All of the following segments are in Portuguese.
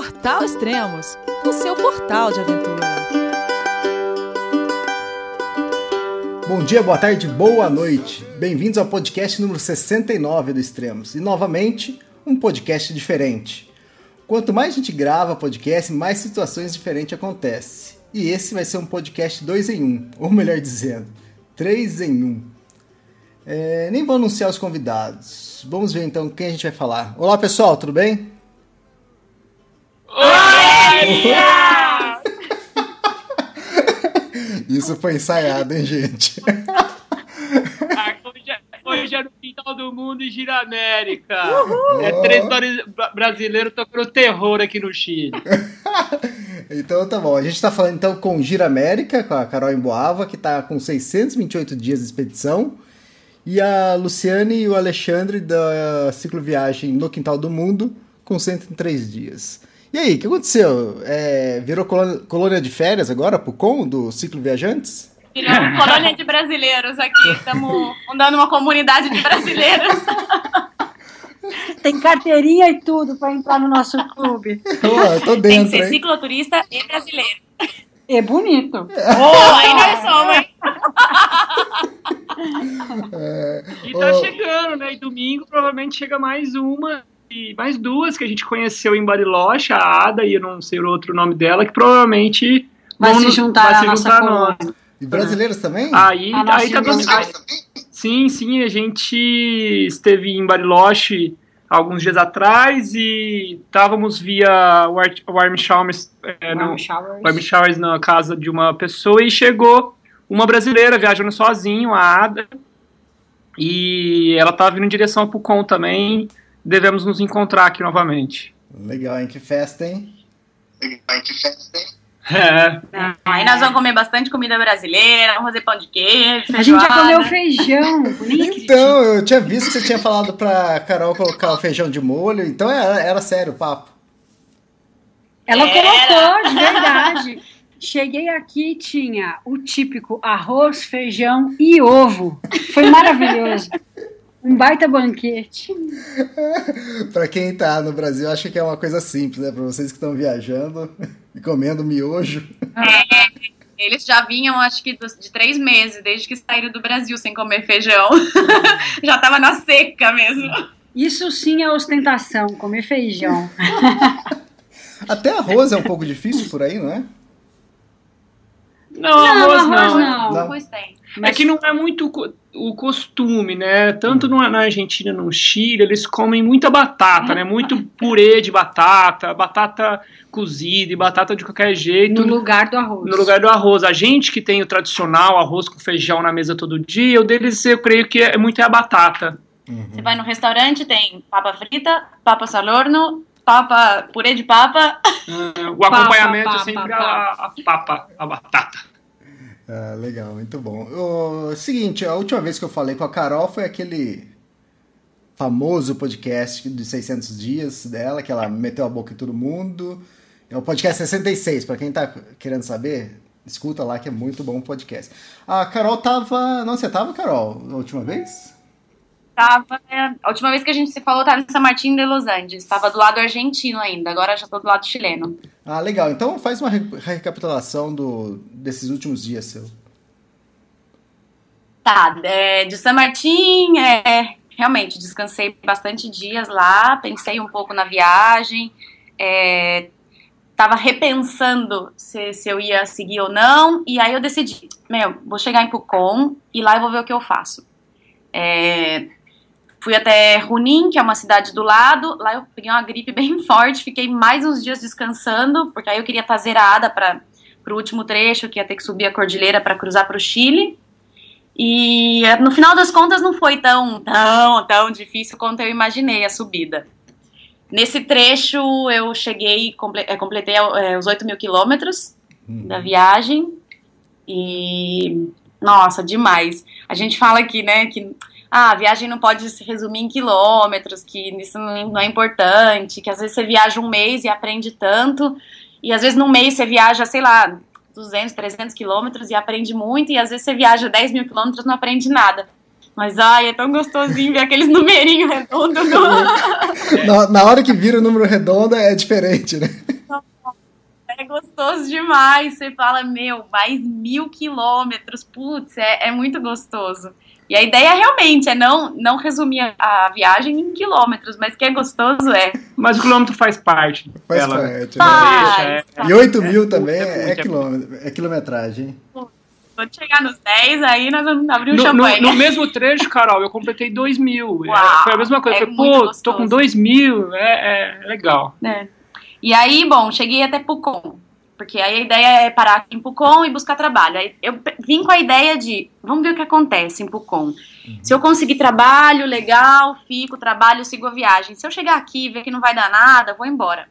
Portal Extremos, o seu portal de aventura. Bom dia, boa tarde, boa noite. Bem-vindos ao podcast número 69 do Extremos. E novamente, um podcast diferente. Quanto mais a gente grava podcast, mais situações diferentes acontecem. E esse vai ser um podcast 2 em 1, um, ou melhor dizendo, 3 em 1. Um. É, nem vou anunciar os convidados. Vamos ver então quem a gente vai falar. Olá pessoal, tudo bem? Isso foi ensaiado, hein, gente? Hoje é no Quintal do Mundo e Gira América. Uhul. É território brasileiro tocando terror aqui no Chile. então tá bom. A gente tá falando então com Gira América, com a Carol Emboava, que tá com 628 dias de expedição. E a Luciane e o Alexandre da cicloviagem no Quintal do Mundo, com 103 dias. E aí, o que aconteceu? É, virou colônia de férias agora, Pucon, do Ciclo Viajantes? Virou colônia de brasileiros aqui. Estamos fundando uma comunidade de brasileiros. Tem carteirinha e tudo para entrar no nosso clube. Tô, tô dentro, Tem que ser hein? cicloturista e brasileiro. É bonito. Oh, aí nós somos, hein? É, e tá oh. chegando, né? E domingo provavelmente chega mais uma e mais duas que a gente conheceu em Bariloche, a Ada e eu não sei o outro nome dela, que provavelmente vai se juntar, vai se juntar a nós. E brasileiros também? Aí, aí tá aí, Sim, sim, a gente esteve em Bariloche alguns dias atrás e estávamos via Warm Showers, é, no, Warm Showers na casa de uma pessoa e chegou uma brasileira viajando sozinho, a Ada, e ela estava vindo em direção ao Pucon também, devemos nos encontrar aqui novamente. Legal, hein? Que festa, hein? Legal, hein? Que festa, hein? É. Aí nós vamos comer bastante comida brasileira, vamos fazer pão de queijo. A gente já comeu feijão. então, eu tinha visto que você tinha falado pra Carol colocar o feijão de molho, então era, era sério o papo. Ela era. colocou, de verdade. Cheguei aqui tinha o típico arroz, feijão e ovo. Foi maravilhoso. Um baita banquete. para quem tá no Brasil, acha que é uma coisa simples, né? Para vocês que estão viajando e comendo miojo. É, eles já vinham, acho que de três meses, desde que saíram do Brasil sem comer feijão. já tava na seca mesmo. Isso sim é ostentação, comer feijão. Até arroz é um pouco difícil por aí, não é? Não, não arroz, arroz não. não. Arroz tem. Mas... É que não é muito o costume, né? Tanto na Argentina, no Chile, eles comem muita batata, né? Muito purê de batata, batata cozida e batata de qualquer jeito. No lugar do arroz. No lugar do arroz. A gente que tem o tradicional arroz com feijão na mesa todo dia, o deles eu creio que é muito é a batata. Uhum. Você vai no restaurante, tem papa frita, papa salorno, papa, purê de papa. Uh, o acompanhamento papa, é sempre papa. A, a papa, a batata. Ah, legal, muito bom. O seguinte, a última vez que eu falei com a Carol foi aquele famoso podcast de 600 dias dela, que ela meteu a boca em todo mundo. É o podcast 66, para quem tá querendo saber, escuta lá que é muito bom o podcast. A Carol tava. Não, você tava, Carol, a última vez? Tava. Né? A última vez que a gente se falou tava em São Martin de Los Angeles. Tava do lado argentino ainda, agora já tô do lado chileno. Ah, legal. Então faz uma recapitulação do, desses últimos dias seu. Tá, é, de San Martin, é, realmente, descansei bastante dias lá, pensei um pouco na viagem, é, tava repensando se, se eu ia seguir ou não, e aí eu decidi, meu, vou chegar em Pucon e lá eu vou ver o que eu faço. É, Fui até Runim, que é uma cidade do lado. Lá eu peguei uma gripe bem forte, fiquei mais uns dias descansando, porque aí eu queria estar zerada para o último trecho, que ia ter que subir a cordilheira para cruzar para o Chile. E no final das contas não foi tão, tão, tão difícil quanto eu imaginei a subida. Nesse trecho eu cheguei, é, completei é, os 8 mil quilômetros uhum. da viagem. E nossa, demais. A gente fala aqui, né, que ah, a viagem não pode se resumir em quilômetros, que isso não é importante, que às vezes você viaja um mês e aprende tanto, e às vezes num mês você viaja, sei lá, 200, 300 quilômetros e aprende muito, e às vezes você viaja 10 mil quilômetros e não aprende nada. Mas ai, é tão gostosinho ver aqueles numerinhos redondos. No... na, na hora que vira o número redondo é diferente, né? É gostoso demais. Você fala, meu, mais mil quilômetros. Putz, é, é muito gostoso. E a ideia realmente é não, não resumir a viagem em quilômetros, mas que é gostoso é. Mas o quilômetro faz parte. Faz dela. parte. Né? Faz, é. E 8 mil também é, é, quilômetro, é quilometragem. Quando chegar nos 10, aí nós vamos abrir o no, champanhe. No, no, mesmo trecho, Carol, eu completei 2 mil. Uau, foi a mesma coisa. É Falei, pô, gostoso. tô com 2 mil, é, é legal. É. E aí, bom, cheguei até Pucon. Porque aí a ideia é parar aqui em Pucon e buscar trabalho. Aí eu vim com a ideia de, vamos ver o que acontece em Pucon. Uhum. Se eu conseguir trabalho, legal, fico, trabalho, sigo a viagem. Se eu chegar aqui e ver que não vai dar nada, vou embora.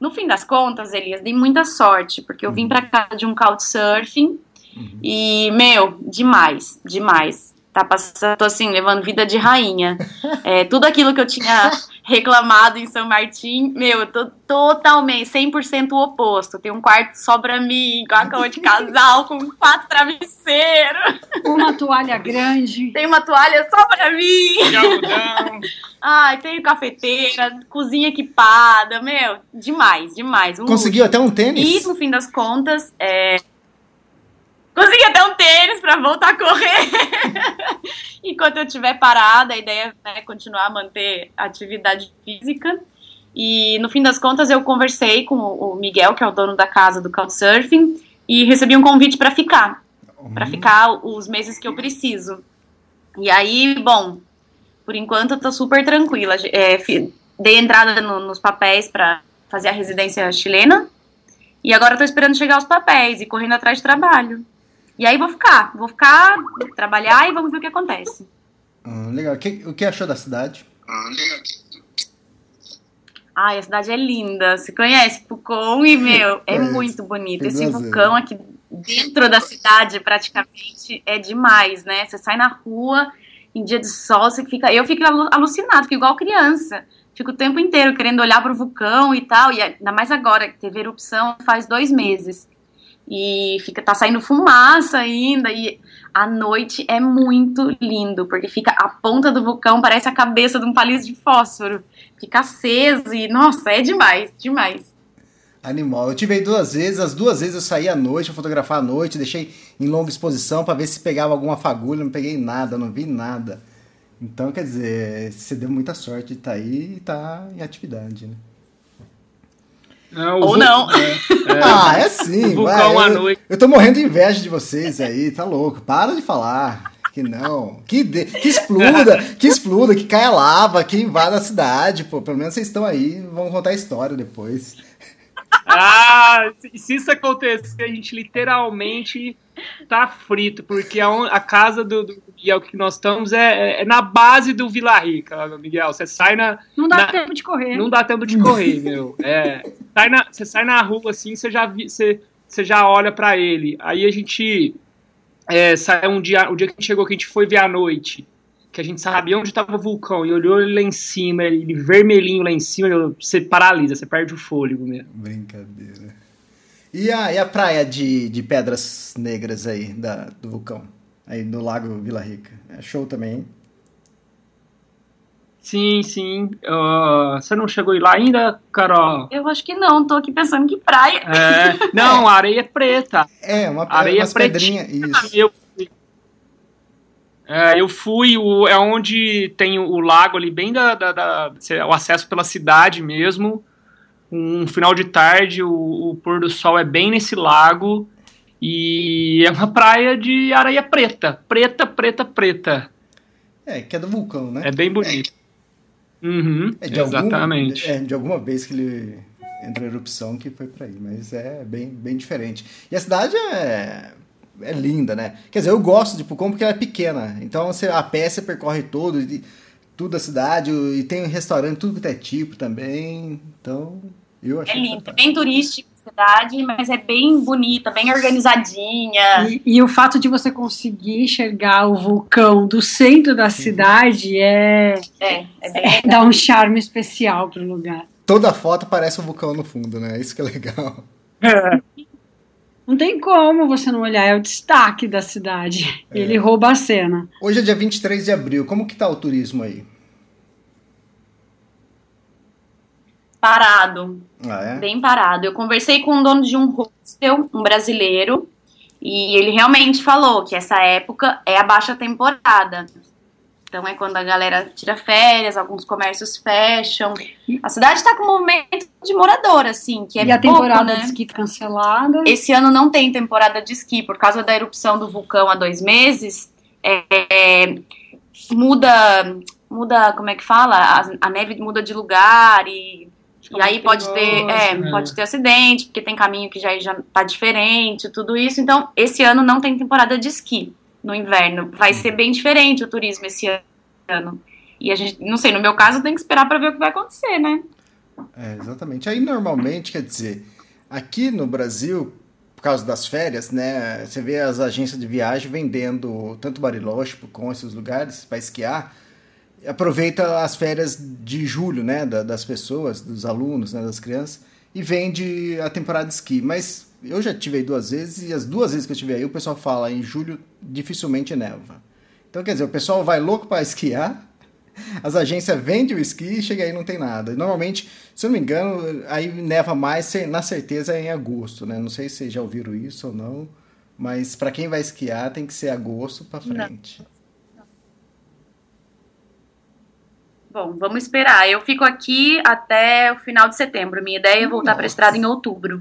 No fim das contas, Elias, dei muita sorte, porque eu vim para cá de um couchsurfing uhum. e, meu, demais, demais tá passando, tô assim, levando vida de rainha. É, tudo aquilo que eu tinha reclamado em São Martim, meu, eu tô totalmente, 100% o oposto. Tem um quarto só pra mim, com a cama de casal, com quatro travesseiros. Uma toalha grande. Tem uma toalha só pra mim. Ai, tenho cafeteira, cozinha equipada, meu, demais, demais. Um Conseguiu luxo. até um tênis? E, no fim das contas, é, Consegui até um tênis para voltar a correr. Enquanto eu estiver parada, a ideia é continuar a manter atividade física. E no fim das contas, eu conversei com o Miguel, que é o dono da casa do Couchsurfing, e recebi um convite para ficar. Uhum. Para ficar os meses que eu preciso. E aí, bom, por enquanto eu tô super tranquila. É, dei entrada no, nos papéis para fazer a residência chilena. E agora eu tô esperando chegar os papéis e correndo atrás de trabalho. E aí vou ficar, vou ficar, trabalhar e vamos ver o que acontece. Hum, legal. O que, o que achou da cidade? Legal. Ai, a cidade é linda. Você conhece Pucon e, meu, é muito bonito. Esse vulcão aqui dentro da cidade, praticamente, é demais, né? Você sai na rua em dia de sol, você fica. Eu fico alucinado, fico igual criança. Fico o tempo inteiro querendo olhar para o vulcão e tal. E ainda mais agora, que teve erupção faz dois meses e fica tá saindo fumaça ainda e a noite é muito lindo porque fica a ponta do vulcão parece a cabeça de um palito de fósforo. Fica aceso e nossa é demais demais. Animal eu tive aí duas vezes as duas vezes eu saí à noite fotografar à noite deixei em longa exposição para ver se pegava alguma fagulha não peguei nada não vi nada. Então quer dizer você deu muita sorte de estar tá aí e estar tá em atividade né não, Ou não. É, é, ah, é sim. Vulcão vai, à eu, noite. Eu tô morrendo de inveja de vocês aí, tá louco. Para de falar. Que não. Que, de, que exploda, que exploda, que caia lava, que invada a cidade. Pô, pelo menos vocês estão aí, vão contar a história depois. Ah, se isso acontecer, a gente literalmente tá frito, porque a, a casa do, do, Miguel que nós estamos é, é, é, na base do Vila Rica, Miguel. Você sai na. Não dá na, tempo de correr. Não dá tempo de correr, meu. É, sai na, você sai na rua assim, você já, você, você já olha para ele. Aí a gente. É, sai um dia, o dia que a gente chegou, que a gente foi ver à noite que a gente sabia onde estava o vulcão e olhou ele lá em cima, ele vermelhinho lá em cima, você paralisa, você perde o fôlego mesmo. Brincadeira. E a, e a praia de, de pedras negras aí da, do vulcão? Aí no Lago Vila Rica. É show também, hein? Sim, sim. Uh, você não chegou lá ainda, Carol? Eu acho que não, tô aqui pensando que praia. É, não, a areia é preta. É, uma areia pedrinha, isso. Eu, é, eu fui, o, é onde tem o lago ali, bem da, da, da, o acesso pela cidade mesmo um final de tarde, o, o, pôr do sol é bem nesse lago e é uma praia de areia preta, preta, preta, preta. É, que é do vulcão, né? É bem bonito. É. Uhum, é de exatamente. Algum, é, de alguma vez que ele entrou em erupção que foi para aí, mas é bem, bem diferente. E a cidade é, é linda, né? Quer dizer, eu gosto de Pucon porque ela é pequena, então você, a pé você percorre todo, tudo a cidade, e tem um restaurante, tudo que é tipo também, então É lindo, é bem turístico a cidade, mas é bem bonita, bem organizadinha. E, e, o fato de você conseguir enxergar o vulcão do centro da cidade é, é, é, bem é dá um charme especial pro lugar. Toda foto parece um vulcão no fundo, né? Isso que é legal. É. Não tem como você não olhar, é o destaque da cidade. É. Ele rouba a cena. Hoje é dia 23 de abril, como que tá o turismo aí? Parado. Ah, é? Bem parado. Eu conversei com o dono de um hostel, um brasileiro, e ele realmente falou que essa época é a baixa temporada. Então é quando a galera tira férias, alguns comércios fecham. A cidade está com um movimento de morador, assim, que é E a pouco, temporada né? de esqui cancelada? Esse ano não tem temporada de esqui, por causa da erupção do vulcão há dois meses. É, é, muda, muda, como é que fala? A, a neve muda de lugar e e aí pode ter, é, né? pode ter acidente, porque tem caminho que já, já tá diferente, tudo isso. Então, esse ano não tem temporada de esqui no inverno. Vai ser bem diferente o turismo esse ano. E a gente, não sei, no meu caso, tem que esperar para ver o que vai acontecer, né? É, exatamente. Aí, normalmente, quer dizer, aqui no Brasil, por causa das férias, né, você vê as agências de viagem vendendo tanto Bariloche com esses lugares para esquiar, aproveita as férias de julho, né, das pessoas, dos alunos, né, das crianças, e vende a temporada de esqui. Mas eu já tive aí duas vezes, e as duas vezes que eu tive aí, o pessoal fala em julho dificilmente neva. Então, quer dizer, o pessoal vai louco para esquiar, as agências vendem o esqui e chega aí não tem nada. Normalmente, se eu não me engano, aí neva mais, na certeza, é em agosto, né? Não sei se vocês já ouviram isso ou não, mas para quem vai esquiar tem que ser agosto para frente. Não. Bom, vamos esperar. Eu fico aqui até o final de setembro. Minha ideia é voltar para a estrada em outubro.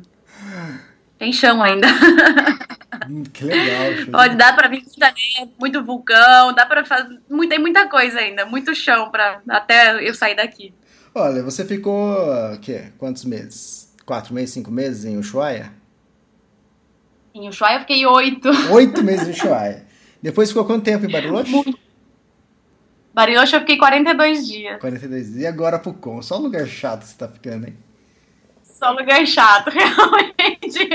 Tem chão ainda. Hum, que legal. Pode dar para vir muito vulcão, dá para fazer, tem muita coisa ainda, muito chão para até eu sair daqui. Olha, você ficou que quantos meses? Quatro meses, cinco meses em Ushuaia? Em Ushuaia eu fiquei oito. Oito meses em Ushuaia. Depois ficou quanto tempo em Bariloche? Muito Bariloche eu fiquei 42 dias. 42 dias. E agora pro Com? Só lugar chato você tá ficando, hein? Só lugar chato, realmente.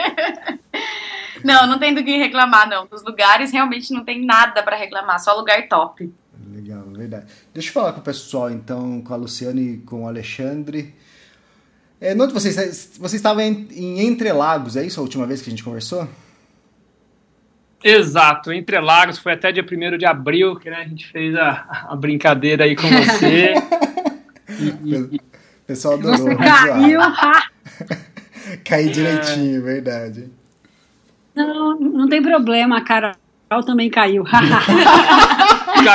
não, não tem do que reclamar, não. Dos lugares realmente não tem nada para reclamar, só lugar top. Legal, verdade. Deixa eu falar com o pessoal, então, com a Luciane e com o Alexandre. É, onde vocês, vocês estavam em, em Entre Lagos, é isso a última vez que a gente conversou? Exato, Entre Lagos, foi até dia 1 de abril que né, a gente fez a, a brincadeira aí com você. e, e, o pessoal adorou. Você caiu! Caí direitinho, é. verdade. Não, não tem problema, a Carol também caiu.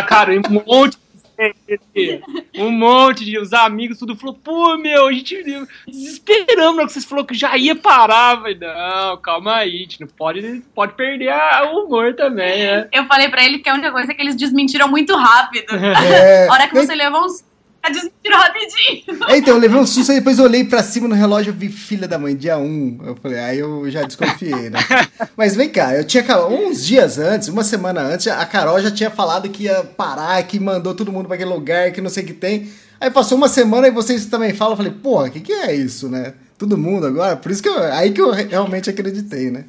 cara, um monte um monte de os amigos, tudo falou, pô, meu, a gente desesperamos na que vocês falaram que já ia parar. Falei, não, calma aí, a gente não pode, pode perder a, o humor também, né? Eu falei pra ele que a única coisa é que eles desmentiram muito rápido. É, a hora que você levou uns desmentiram rapidinho. É, então, eu levei um susto, e depois eu olhei pra cima no relógio e vi filha da mãe, dia 1. Eu falei, aí eu já desconfiei, né? Mas vem cá, eu tinha uns dias antes, uma semana antes, a Carol já tinha falado que ia parar, que mandou todo mundo pra aquele lugar, que não sei o que tem. Aí passou uma semana e vocês também falam, eu falei, porra, o que, que é isso, né? Todo mundo agora? Por isso que eu, aí que eu realmente acreditei, né?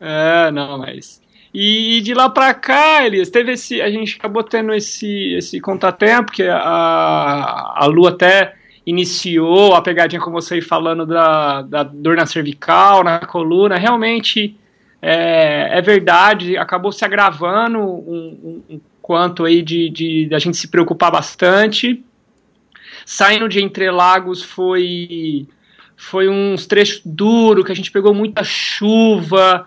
É, não, mas e, de lá para cá, Elias, teve esse, a gente acabou tendo esse, esse contratempo, que a, a Lu até iniciou a pegadinha com você falando da, da dor na cervical, na coluna, realmente é, é verdade, acabou se agravando um, um, um quanto aí de, de, de, a gente se preocupar bastante. Saindo de Entre Lagos foi, foi uns trechos duros, que a gente pegou muita chuva,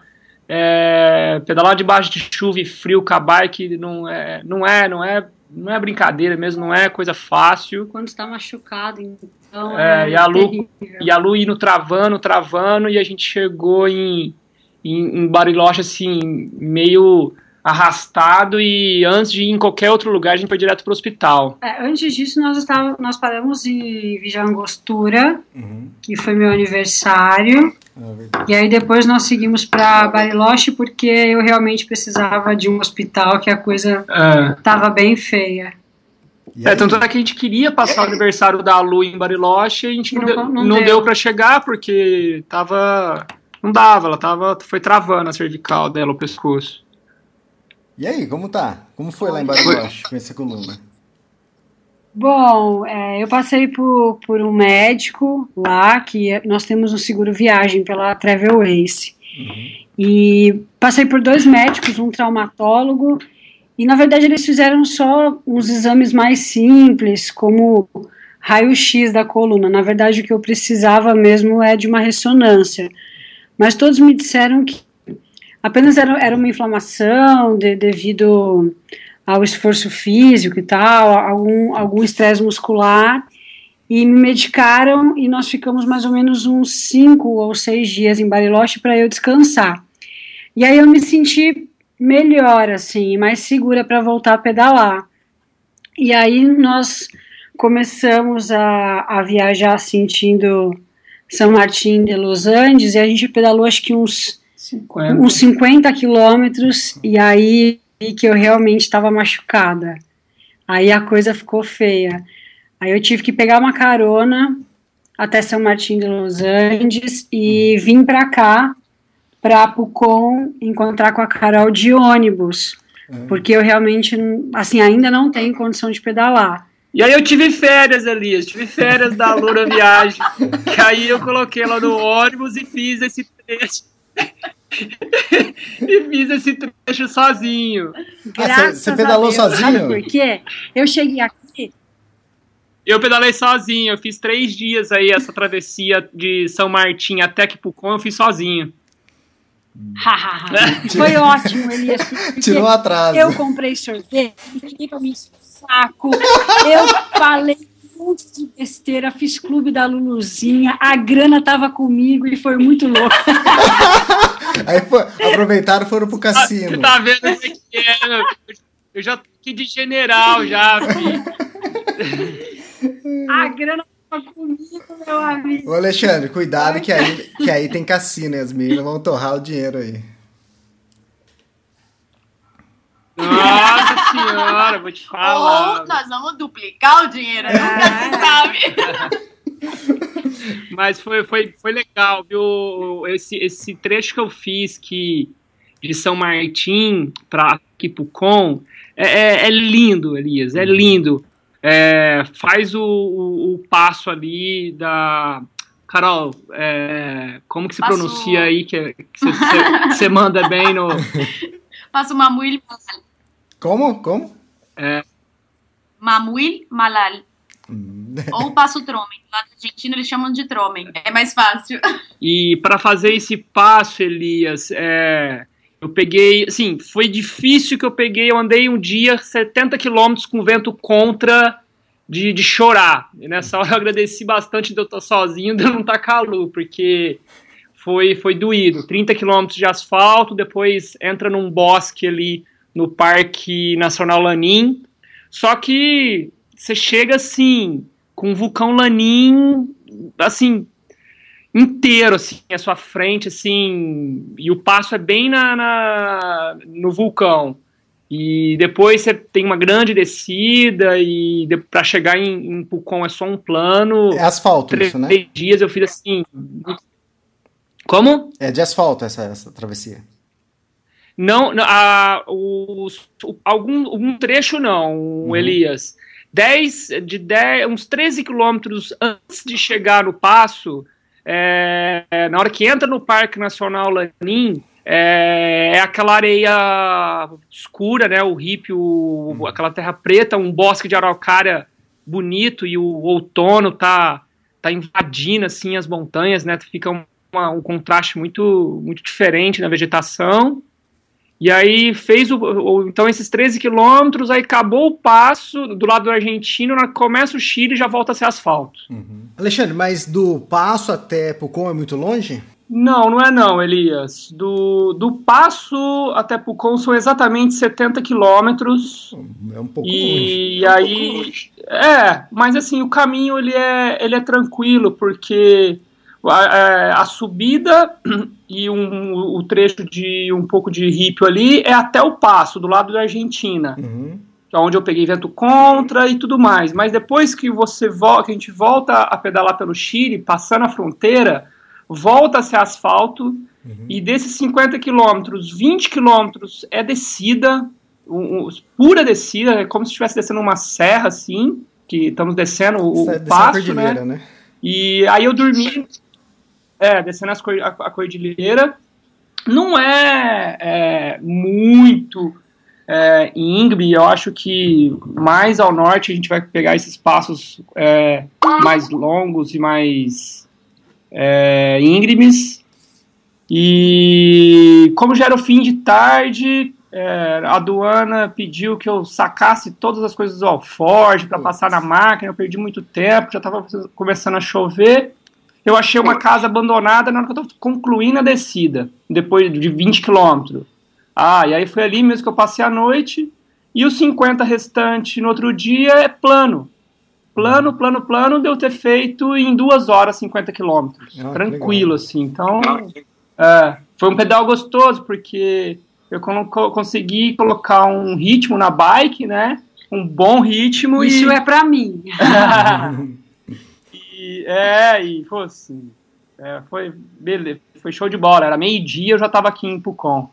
é, pedalar debaixo de chuva e frio com a bike não é, não é, não é, não é brincadeira mesmo, não é coisa fácil. Quando está machucado, então. É, é e, a Lu, e a Lu indo travando, travando, e a gente chegou em, em, em Bariloche assim, meio arrastado e antes de ir em qualquer outro lugar a gente foi direto para o hospital. É, antes disso nós estávamos, nós paramos em Vijangostura, uhum. que foi meu aniversário. É e aí depois nós seguimos para Bariloche porque eu realmente precisava de um hospital que a coisa estava é. bem feia. É, tanto é que a gente queria passar o aniversário da Lu em Bariloche e a gente não, não, deu, não deu, deu para chegar porque tava não dava, ela tava foi travando a cervical dela, o pescoço. E aí, como tá? Como foi lá em Bariloche com essa coluna? Bom, é, eu passei por, por um médico lá, que é, nós temos um seguro viagem pela Travel Ace. Uhum. E passei por dois médicos, um traumatólogo, e na verdade eles fizeram só uns exames mais simples, como raio-x da coluna. Na verdade, o que eu precisava mesmo é de uma ressonância. Mas todos me disseram que apenas era, era uma inflamação de, devido ao esforço físico e tal, algum algum estresse muscular e me medicaram e nós ficamos mais ou menos uns cinco ou seis dias em Bariloche para eu descansar. E aí eu me senti melhor, assim, mais segura para voltar a pedalar. E aí nós começamos a, a viajar sentindo São Martin de Los Andes e a gente pedalou acho que uns 50, uns 50 quilômetros e aí vi que eu realmente estava machucada. Aí a coisa ficou feia. Aí eu tive que pegar uma carona até São Martin de Los Andes e vim para cá, para Pucon, encontrar com a Carol de ônibus, uhum. porque eu realmente, assim, ainda não tenho condição de pedalar. E aí eu tive férias, Elias, tive férias da Lura Viagem, que aí eu coloquei ela no ônibus e fiz esse trecho. e fiz esse trecho sozinho. Ah, você pedalou sozinho? Sabe por quê? Eu cheguei aqui. Eu pedalei sozinho, eu fiz três dias aí essa travessia de São Martim até Kipucon, eu fiz sozinho. Foi ótimo, Elias. Tirou atraso. Eu comprei sorvete, fiquei pra mim saco. Eu falei monte de besteira, fiz clube da Luluzinha, a grana tava comigo e foi muito louco. Aí foi, aproveitaram e foram pro cassino. Você tá vendo o que é? Eu já fiquei de general já, filho. A grana tava comigo, meu amigo. Ô Alexandre, cuidado que aí, que aí tem cassino, e as meninas vão torrar o dinheiro aí. Nossa senhora, vou te falar. Ou nós vamos duplicar o dinheiro, nunca se sabe. Mas foi, foi, foi legal, viu? Esse, esse trecho que eu fiz que, de São Martim para Kipucon é, é, é, lindo, Elias, é lindo. É, faz o, o, o, passo ali da. Carol, é, como que se Passo... pronuncia aí que você manda bem no. Passo Mamuil como? Como? É. Mamuil Malal. Hum. Ou passo Tromen. Lá na Argentina eles chamam de Tromen. É mais fácil. E para fazer esse passo, Elias, é, eu peguei. Assim, foi difícil que eu peguei. Eu andei um dia 70 quilômetros com vento contra de, de chorar. E nessa hora eu agradeci bastante de eu estar sozinho, de eu não estar calor, porque foi, foi doído. 30 quilômetros de asfalto, depois entra num bosque ali no Parque Nacional Lanin. Só que você chega assim, com o vulcão Lanin, assim, inteiro, assim, à sua frente, assim, e o passo é bem na, na no vulcão. E depois você tem uma grande descida e para chegar em, em Pucon é só um plano. É asfalto três, isso, né? Três dias eu fiz assim. Como? É de asfalto essa, essa travessia. Não, a, os, algum, um trecho não, uhum. Elias. 10, de 10, uns 13 quilômetros antes de chegar no passo, é, na hora que entra no Parque Nacional Lanin, é, é aquela areia escura, né, o hippie, o, uhum. aquela terra preta, um bosque de araucária bonito e o outono tá, tá invadindo assim as montanhas, né, fica uma, um contraste muito, muito diferente na vegetação. E aí fez o, o, então esses 13 quilômetros, aí acabou o passo do lado do argentino, começa o Chile e já volta a ser asfalto. Uhum. Alexandre, mas do passo até Pucon é muito longe? Não, não é não, Elias. Do, do passo até Pucon são exatamente 70 quilômetros. É um pouco e longe. aí, é, mas assim, o caminho ele é, ele é tranquilo, porque a, é, a subida e um, o trecho de um pouco de rípio ali é até o passo, do lado da Argentina. Uhum. Que é onde eu peguei vento contra e tudo mais. Mas depois que você volta, que a gente volta a pedalar pelo Chile, passando a fronteira, volta a ser asfalto, uhum. e desses 50 quilômetros, 20 quilômetros é descida, um, um, pura descida, é como se estivesse descendo uma serra assim, que estamos descendo o, o passo, né? né? E aí eu dormi, é, descendo as, a, a cordilheira. Não é, é muito é, íngreme, eu acho que mais ao norte a gente vai pegar esses passos é, mais longos e mais é, íngremes. E como já era o fim de tarde, é, a aduana pediu que eu sacasse todas as coisas do alforge para passar na máquina. Eu perdi muito tempo, já estava começando a chover. Eu achei uma casa abandonada na hora que eu estava concluindo a descida, depois de 20 quilômetros. Ah, e aí foi ali mesmo que eu passei a noite. E os 50 restantes no outro dia é plano. Plano, plano, plano, deu ter feito em duas horas 50 quilômetros. Ah, tranquilo, assim. Então, é, foi um pedal gostoso, porque eu consegui colocar um ritmo na bike, né? Um bom ritmo. Isso e... é pra mim. e, é, e foi assim. É, foi, beleza, foi show de bola. Era meio-dia, eu já tava aqui em Pucon.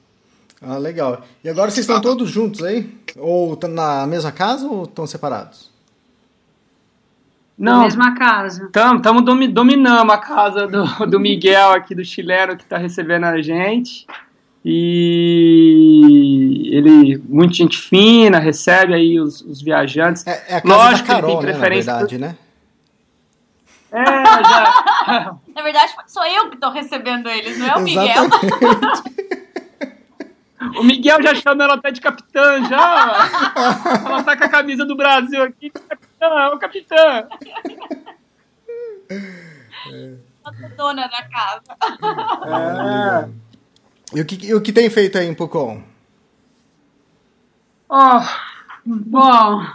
Ah, legal. E agora vocês estão todos juntos aí? Ou estão na mesma casa ou estão separados? Não. Na mesma casa. Estamos domi dominando a casa do, do Miguel aqui, do chileno, que está recebendo a gente. E ele, muita gente fina, recebe aí os, os viajantes. É, é a casa Lógico da Carol, que ele tem preferência. Né, na verdade, né? É, já. na verdade, sou eu que estou recebendo eles, não é o Miguel. O Miguel já chama ela até de capitã, já. ela tá com a camisa do Brasil aqui. Capitã, é o capitã. A dona da casa. É. E o que, o que tem feito aí em Pucon? Oh, bom,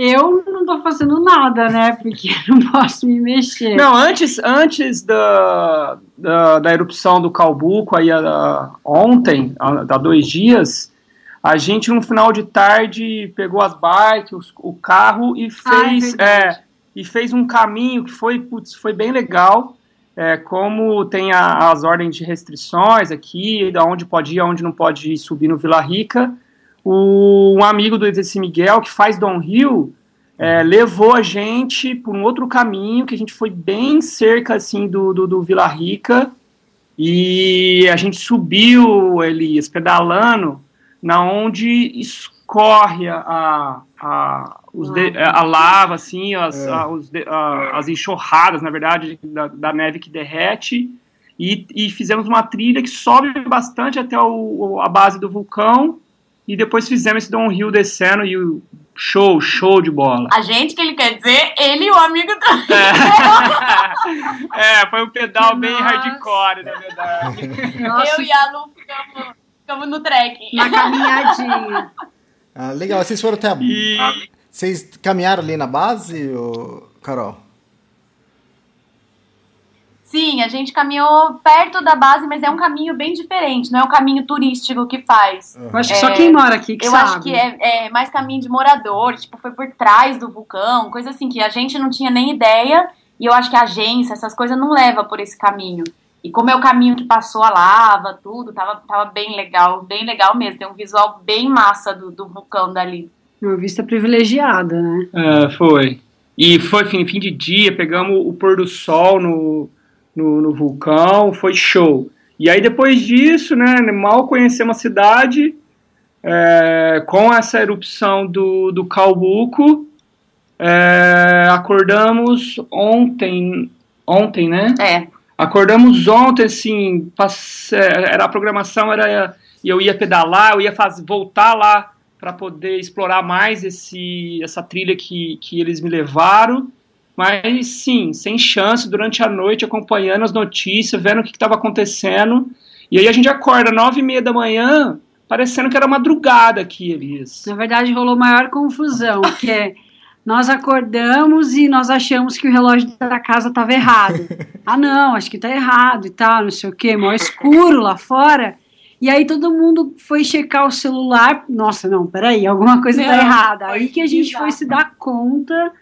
eu não tô fazendo nada, né? Porque não posso me mexer. Não, antes, antes da, da, da erupção do Calbuco, aí a, ontem, há dois dias, a gente no final de tarde pegou as bikes, o carro e fez, ah, é, é e fez um caminho que foi, putz, foi bem legal. É, como tem a, as ordens de restrições aqui, da onde pode ir, aonde não pode ir subir no Vila Rica, um amigo do desse Miguel que faz Don Rio é, levou a gente por um outro caminho que a gente foi bem cerca assim do, do, do Vila Rica e a gente subiu Elias pedalando na onde escorre a, a, os de, a lava, assim, as, é. a, os de, a, as enxurradas, na verdade, da, da neve que derrete. E, e, fizemos uma trilha que sobe bastante até o, a base do vulcão. E depois fizemos esse downhill descendo e o show, show de bola. A gente que ele quer dizer, ele e o amigo do. É, é foi um pedal Nossa. bem hardcore, na verdade. Nossa. Eu e a Lu ficamos, ficamos no trek. Na caminhadinha. Ah, legal, vocês foram até a... E... Vocês caminharam ali na base, ou... Carol? Sim, a gente caminhou perto da base, mas é um caminho bem diferente, não é o caminho turístico que faz. Eu acho que é, só quem mora aqui que eu sabe. Eu acho que é, é, mais caminho de morador, tipo, foi por trás do vulcão, coisa assim, que a gente não tinha nem ideia, e eu acho que a agência, essas coisas não leva por esse caminho. E como é o caminho que passou a lava, tudo, tava, tava bem legal, bem legal mesmo. Tem um visual bem massa do, do vulcão dali. Uma vista privilegiada, né? É, foi. E foi fim, fim de dia, pegamos o pôr do sol no, no, no, vulcão, foi show. E aí depois disso, né, mal conhecemos a cidade, é, com essa erupção do, do Calbuco, é, acordamos ontem, ontem, né? É. Acordamos ontem, assim, passe... era a programação era eu ia pedalar, eu ia fazer, voltar lá para poder explorar mais esse, essa trilha que, que eles me levaram. Mas sim, sem chance, durante a noite acompanhando as notícias, vendo o que estava acontecendo. E aí a gente acorda nove e meia da manhã, parecendo que era madrugada aqui, Elias. Na verdade, rolou maior confusão, que é nós acordamos e nós achamos que o relógio da casa estava errado. ah, não, acho que está errado e tal, não sei o quê, maior escuro lá fora. E aí todo mundo foi checar o celular. Nossa, não, peraí, alguma coisa está errada. Aí que a gente foi se dar conta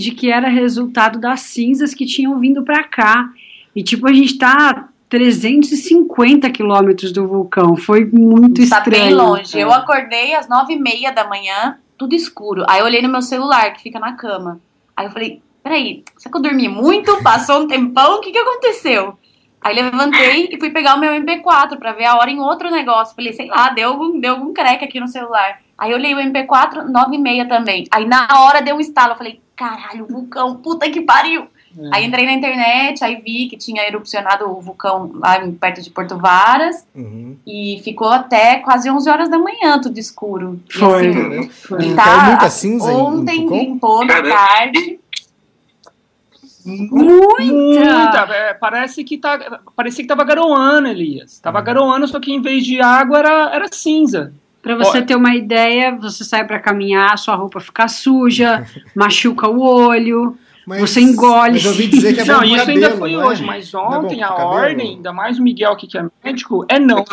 de que era resultado das cinzas que tinham vindo para cá. E tipo, a gente está 350 quilômetros do vulcão. Foi muito tá estranho. Está bem longe. Eu acordei às nove e meia da manhã tudo escuro. Aí eu olhei no meu celular, que fica na cama. Aí eu falei, peraí, será que eu dormi muito? Passou um tempão? O que, que aconteceu? Aí levantei e fui pegar o meu MP4 pra ver a hora em outro negócio. Falei, sei lá, deu algum, deu algum creque aqui no celular. Aí eu olhei o MP4, 9 e meia também. Aí na hora deu um estalo. Eu falei, caralho, vulcão, puta que pariu. É. Aí entrei na internet, aí vi que tinha erupcionado o vulcão lá perto de Porto Varas. Uhum. E ficou até quase 11 horas da manhã, tudo escuro. Foi. E, assim, Foi. E tá, muita cinza ontem limpou na tarde. Muita! Muita. É, parece que tá, parecia que tava garoando, Elias. Tava uhum. garoando, só que em vez de água era, era cinza. Para você Ó, ter uma ideia, você sai para caminhar, sua roupa fica suja, machuca o olho, mas, você engole. Mas eu ouvi dizer que é bom Não, isso cabelo, ainda foi é? hoje, mas é ontem é a cabelo? ordem, ainda mais o Miguel aqui que é médico, é não.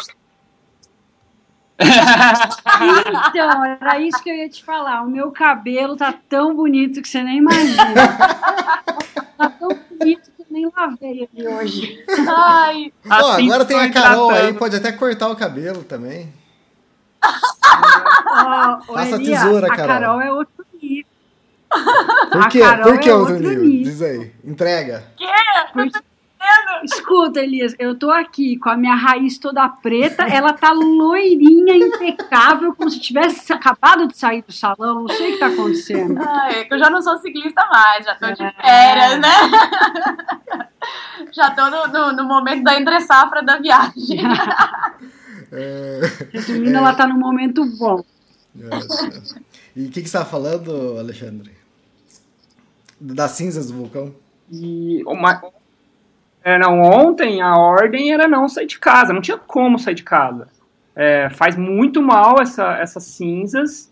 então, era isso que eu ia te falar. O meu cabelo tá tão bonito que você nem imagina. tá tão bonito que eu nem lavei ele hoje. Ai. Pô, assim agora tem a Carol tratando. aí, pode até cortar o cabelo também. Oh, Passa a tesoura, Carol. A Carol é outro nível. Por quê? Por que é outro, nível? nível? Diz aí. Entrega. Quê? Porque... Escuta, Elias, eu tô aqui com a minha raiz toda preta, ela tá loirinha, impecável, como se tivesse acabado de sair do salão, não sei o que tá acontecendo. Ai, eu já não sou ciclista mais, já tô de é. férias, né? já tô no, no, no momento da entre-safra da viagem. É, Resumindo, é, ela tá num momento bom. É, e o que, que você tá falando, Alexandre? Das cinzas do vulcão? E uma, é, não, ontem a ordem era não sair de casa, não tinha como sair de casa. É, faz muito mal essa, essas cinzas.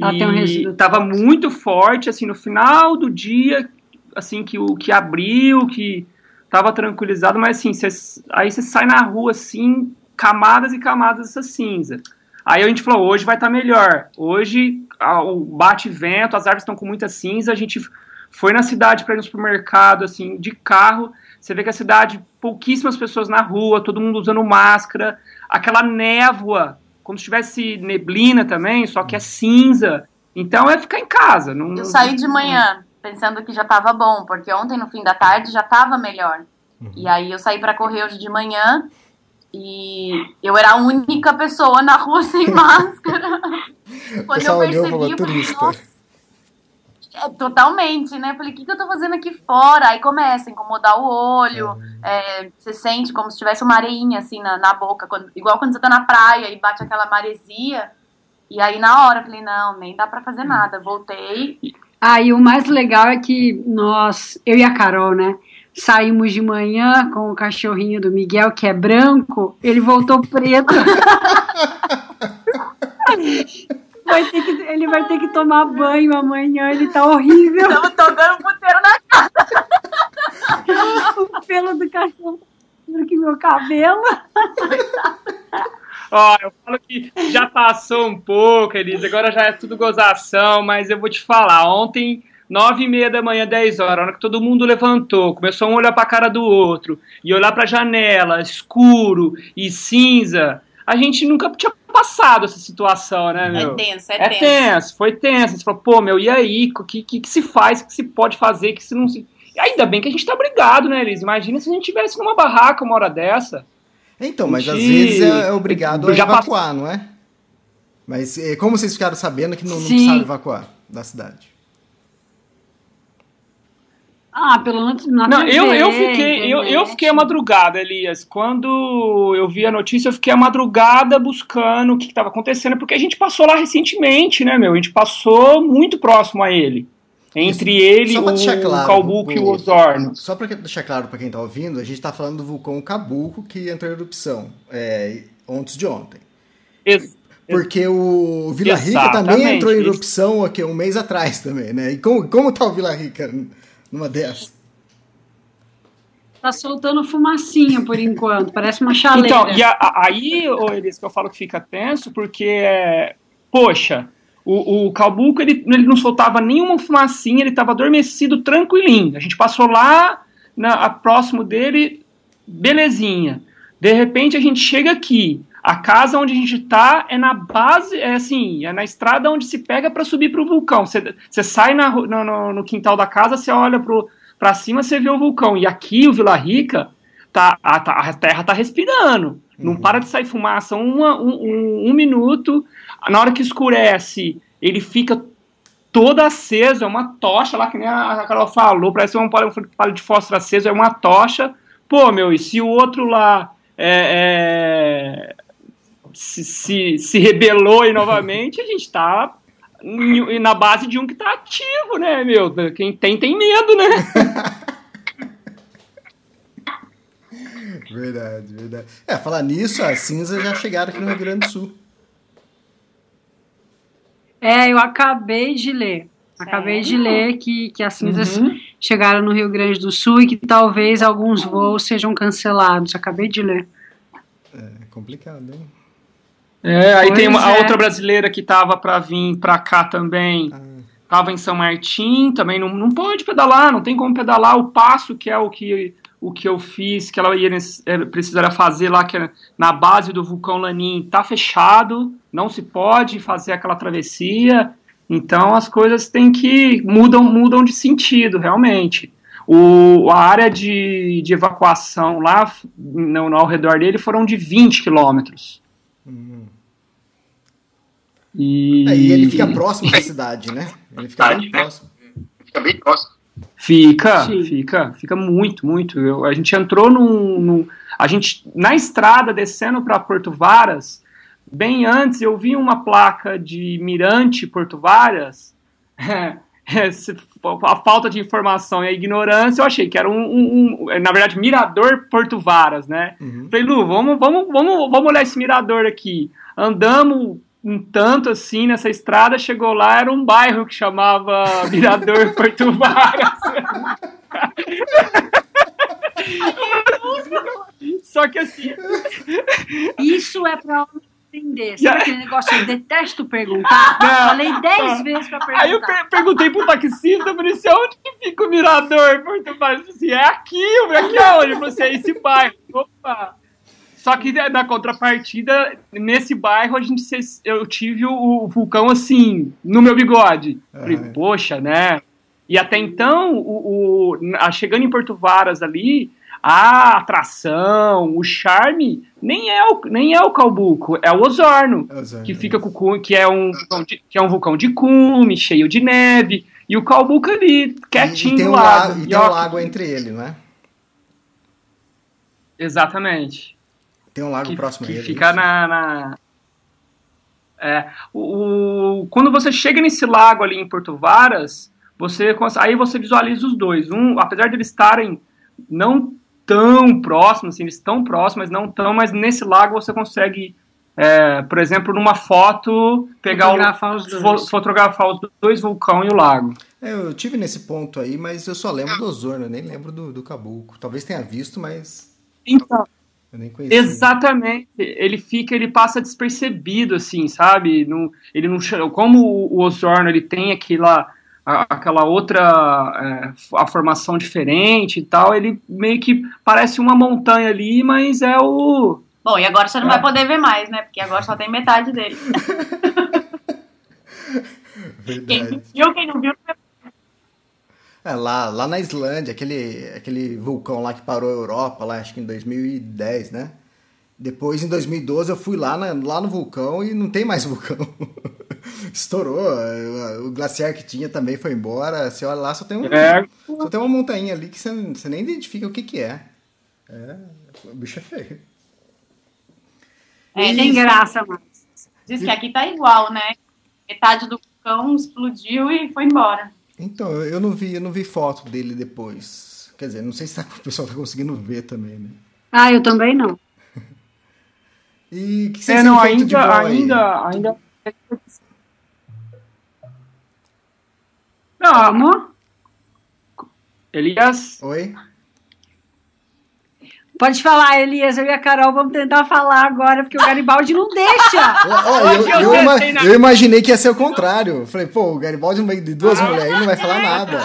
Ela e um tava muito forte, assim, no final do dia, assim, que o que abriu, que tava tranquilizado, mas assim, cê, aí você sai na rua, assim, camadas e camadas dessa cinza. Aí a gente falou, hoje vai estar tá melhor. Hoje o bate-vento, as árvores estão com muita cinza, a gente foi na cidade para ir no supermercado, assim, de carro, você vê que a cidade, pouquíssimas pessoas na rua, todo mundo usando máscara, aquela névoa, como se tivesse neblina também, só que é cinza. Então é ficar em casa. Não, eu saí de manhã pensando que já estava bom, porque ontem no fim da tarde já estava melhor. Uhum. E aí eu saí para correr hoje de manhã e eu era a única pessoa na rua sem máscara. Quando eu percebi, eu falei, nossa. É, totalmente, né? Falei, o que, que eu tô fazendo aqui fora? Aí começa a incomodar o olho, é. É, você sente como se tivesse uma areinha assim na, na boca, quando, igual quando você tá na praia e bate aquela maresia. E aí na hora eu falei, não, nem dá pra fazer nada. Voltei. Ah, e o mais legal é que nós, eu e a Carol, né? Saímos de manhã com o cachorrinho do Miguel, que é branco, ele voltou preto. vai ter que, ele vai ter que tomar banho amanhã, ele tá horrível. Estamos tocando puteiro na casa. o pelo do cachorro do que meu cabelo. Ó, eu falo que já passou um pouco, Elisa, agora já é tudo gozação, mas eu vou te falar, ontem nove e meia da manhã, dez horas, a hora que todo mundo levantou, começou a um olhar para a cara do outro, e olhar para a janela, escuro e cinza, a gente nunca tinha passado essa situação, né, meu? É tenso, é, é tenso. tenso. Foi tenso. Você falou, pô, meu, e aí? O que, que, que, se faz? O que se pode fazer? que se não se... Ainda bem que a gente tá brigado, né, Elis? Imagina se a gente tivesse numa barraca uma hora dessa. Então, mas às vezes é obrigado a evacuar, não é? Mas é, como vocês ficaram sabendo que não, não precisaram evacuar da cidade? Ah, pelo menos na Não, TV, eu, eu fiquei, eu, eu fiquei a madrugada, Elias. Quando eu vi a notícia, eu fiquei a madrugada buscando o que estava acontecendo, porque a gente passou lá recentemente, né, meu? A gente passou muito próximo a ele. Entre ele, o claro, Calbuco e o Osorno. Só para deixar claro para quem está ouvindo, a gente está falando do vulcão Cabuco que entrou em erupção é, antes de ontem. Ex porque o Vila Rica também entrou em erupção aqui um mês atrás também, né? E como, como tá o Vila Rica? Numa dessas? Tá soltando fumacinha por enquanto, parece uma chaleira. Então, e a, aí, ô Elis, que eu falo que fica tenso, porque, poxa, o, o Calbuco, ele, ele não soltava nenhuma fumacinha, ele estava adormecido, tranquilinho. A gente passou lá, na, a próximo dele, belezinha. De repente, a gente chega aqui, A casa onde a gente tá é na base, é assim, é na estrada onde se pega para subir pro vulcão. Você sai na, no, no, quintal da casa, você olha pro, pra cima, você vê o vulcão. E aqui, o Vila Rica, tá, a, tá, a terra tá respirando. Não uhum. para de sair fumaça uma, um, um, um minuto. Na hora que escurece, ele fica todo aceso, é uma tocha lá, que nem a Carol falou, parece um palho de fósforo aceso, é uma tocha. Pô, meu, e se o outro lá é, é se, se, se rebelou aí novamente, a gente tá na base de um que tá ativo, né, meu? Quem tem, tem medo, né? verdade, verdade. É, falar nisso, as cinzas já chegaram aqui no Rio Grande do Sul. É, eu acabei de ler. Sério? Acabei de ler que, que as cinzas uhum. chegaram no Rio Grande do Sul e que talvez alguns voos sejam cancelados. Acabei de ler. É complicado, hein? É, aí pois tem uma, é. a outra brasileira que tava para vir para cá também. Ah. Tava em São Martim, também não, não pode pedalar, não tem como pedalar o passo que é o que o que eu fiz, que ela ia é, precisaria fazer lá que é na base do vulcão Lanin, tá fechado, não se pode fazer aquela travessia. Então as coisas têm que mudam mudam de sentido, realmente. O, a área de, de evacuação lá no, no, ao redor dele foram de 20 quilômetros. Hum. E... É, e ele fica próximo da cidade, né? Ele fica bem próximo. Fica bem próximo. Fica, Sim. fica, fica muito, muito. Eu, a gente entrou num, num, a gente na estrada descendo para Porto Varas, bem antes eu vi uma placa de Mirante Porto Varas. a falta de informação e a ignorância, eu achei que era um, um, um na verdade, Mirador Porto Varas, né? Uhum. Falei, Lu, vamos, vamos, vamos, vamos olhar esse mirador aqui. Andamos um tanto assim nessa estrada, chegou lá, era um bairro que chamava Mirador Porto Varas. Só que assim. Isso é pra entender. Sabe aquele negócio? Eu detesto perguntar. Não, Falei dez vezes pra perguntar. Aí eu per perguntei pro taxista, eu falei assim, onde que fica o mirador? Porto Varas? Assim, é aqui, eu falei, aqui aonde? Ele falou assim, é esse bairro. Opa! Só que na contrapartida, nesse bairro, a gente, eu tive o, vulcão assim, no meu bigode. Falei, poxa, né? E até então, o, o a, chegando em Porto Varas ali, a atração, o charme, nem é o, nem é o Calbuco, é o Osorno, Osorno que fica com que é um de, que é um vulcão de cume, cheio de neve, e o Calbuco ali, quietinho e, e tem um lago. lago e, tem um lago entre ele, não é? Exatamente. Tem um lago que, próximo que a ele. Fica na. na é, o, o, quando você chega nesse lago ali em Porto Varas, você aí você visualiza os dois. Um, apesar de eles estarem não tão próximos, assim, eles estão próximos, mas não tão, mas nesse lago você consegue, é, por exemplo, numa foto, pegar fotografar o, os dois. fotografar os dois vulcões e o lago. É, eu tive nesse ponto aí, mas eu só lembro do Osorno, eu nem lembro do, do Cabuco. Talvez tenha visto, mas. Então, Exatamente. Ele fica, ele passa despercebido, assim, sabe? Não, ele não, como o Osorno ele tem aquela, aquela outra é, a formação diferente e tal, ele meio que parece uma montanha ali, mas é o. Bom, e agora você não é. vai poder ver mais, né? Porque agora só tem metade dele. quem viu, quem não viu, não vai é, lá, lá na Islândia, aquele, aquele vulcão lá que parou a Europa, lá acho que em 2010, né? Depois, em 2012, eu fui lá, na, lá no vulcão e não tem mais vulcão. Estourou. O glaciar que tinha também foi embora. Você olha lá, só tem, um, é. só tem uma montanha ali que você, você nem identifica o que, que é. É, o bicho é feio. É, tem graça, mas. Diz que aqui tá igual, né? Metade do vulcão explodiu e foi embora. Então, eu não vi, eu não vi foto dele depois. Quer dizer, não sei se tá, o pessoal tá conseguindo ver também, né? Ah, eu também não. e o que vocês é, não, ainda, ainda, ainda. Não, amor. Elias. Oi. Pode falar, Elias, eu e a Carol vamos tentar falar agora, porque o Garibaldi não deixa. eu, eu, eu, eu, imaginei que ia ser o contrário. Falei, pô, o Garibaldi no meio de duas ah, mulheres não vai falar nada.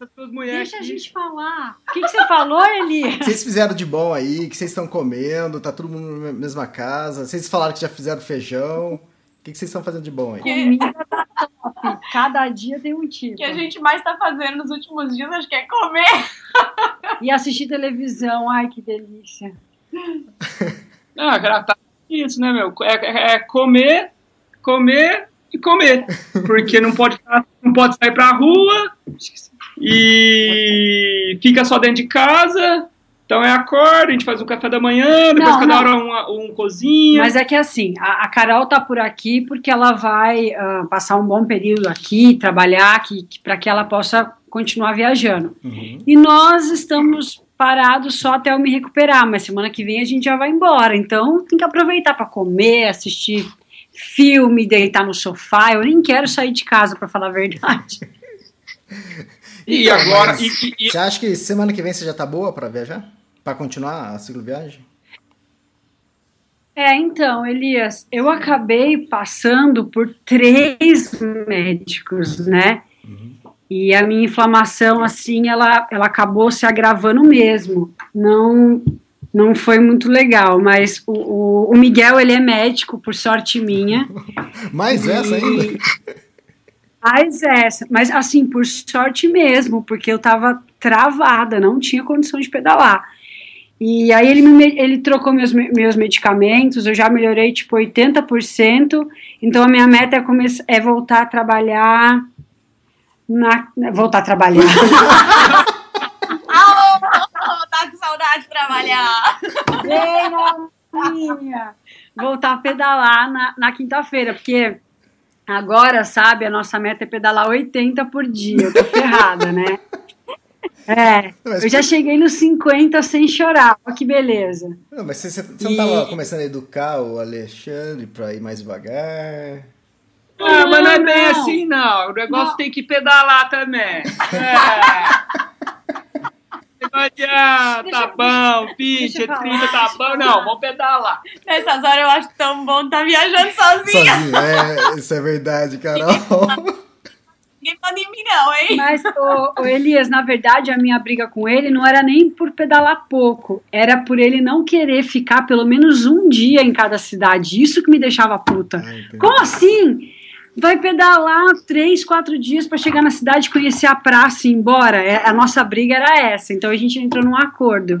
essas duas mulheres. Deixa aqui. a gente falar. O que, que você falou, Eli? O que vocês fizeram de bom aí? O que vocês estão comendo? Tá todo mundo na mesma casa? Vocês falaram que já fizeram feijão. O que, que vocês estão fazendo de bom aí? Comida tá top. Cada dia tem um tipo. O que a gente mais tá fazendo nos últimos dias, acho que é comer. E assistir televisão. Ai, que delícia. Ah, cara, tá isso, né, meu? É, é comer, comer e comer. Porque não pode, não pode sair pra rua e fica só dentro de casa. Então é acorda, a gente faz um café da manhã, depois não, cada não. hora um, um cozinha. Mas é que assim, a, a, Carol tá por aqui porque ela vai uh, passar um bom período aqui, trabalhar, que, que para que ela possa continuar viajando. Uhum. E nós estamos parados só até eu me recuperar, mas semana que vem a gente já vai embora. Então tem que aproveitar para comer, assistir filme, deitar no sofá. Eu nem quero sair de casa, para falar a verdade. e então, agora. E, e, você acha que semana que vem você já tá boa para viajar? Para continuar a cicloviagem? É, então, Elias, eu acabei passando por três médicos, né? Uhum. E a minha inflamação, assim, ela, ela acabou se agravando mesmo. Não não foi muito legal, mas o, o, o Miguel, ele é médico, por sorte minha. Mais e... essa ainda? Mais essa, mas assim, por sorte mesmo, porque eu tava travada, não tinha condição de pedalar. E aí ele, me, ele trocou meus, meus medicamentos, eu já melhorei tipo 80%, então a minha meta é, começar, é voltar a trabalhar na, voltar a trabalhar. tá com saudade de trabalhar. Bem. Voltar a pedalar na, na quinta-feira, porque agora, sabe, a nossa meta é pedalar 80 por dia. Eu tô ferrada, né? É, mas, eu já cheguei nos 50 sem chorar, olha que beleza. Não, mas você, você não estava começando a educar o Alexandre para ir mais devagar? Ah, mas não é bem não. assim, não. O negócio não. tem que pedalar também. É. Não adianta, tá bom, pitch, 30, tá bom. Não, vamos pedalar. Nessas horas eu acho tão bom estar tá viajando sozinha. Sozinha, é, isso é verdade, Carol. Ninguém manda em mim, não, hein? Mas, o, o, Elias, na verdade, a minha briga com ele não era nem por pedalar pouco, era por ele não querer ficar pelo menos um dia em cada cidade. Isso que me deixava puta. Ai, Como assim? vai pedalar três, quatro dias para chegar na cidade, conhecer a praça e ir embora. É, a nossa briga era essa, então a gente entrou num acordo.